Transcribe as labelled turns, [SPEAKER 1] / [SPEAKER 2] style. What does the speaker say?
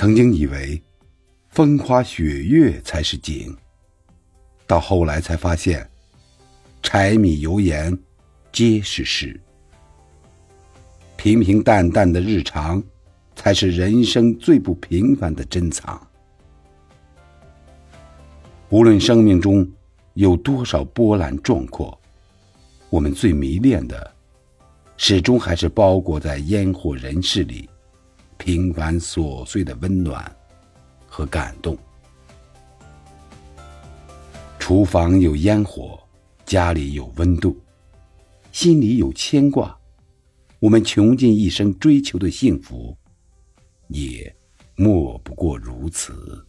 [SPEAKER 1] 曾经以为，风花雪月才是景。到后来才发现，柴米油盐皆是事。平平淡淡的日常，才是人生最不平凡的珍藏。无论生命中有多少波澜壮阔，我们最迷恋的，始终还是包裹在烟火人世里。平凡琐碎的温暖和感动。厨房有烟火，家里有温度，心里有牵挂，我们穷尽一生追求的幸福，也莫不过如此。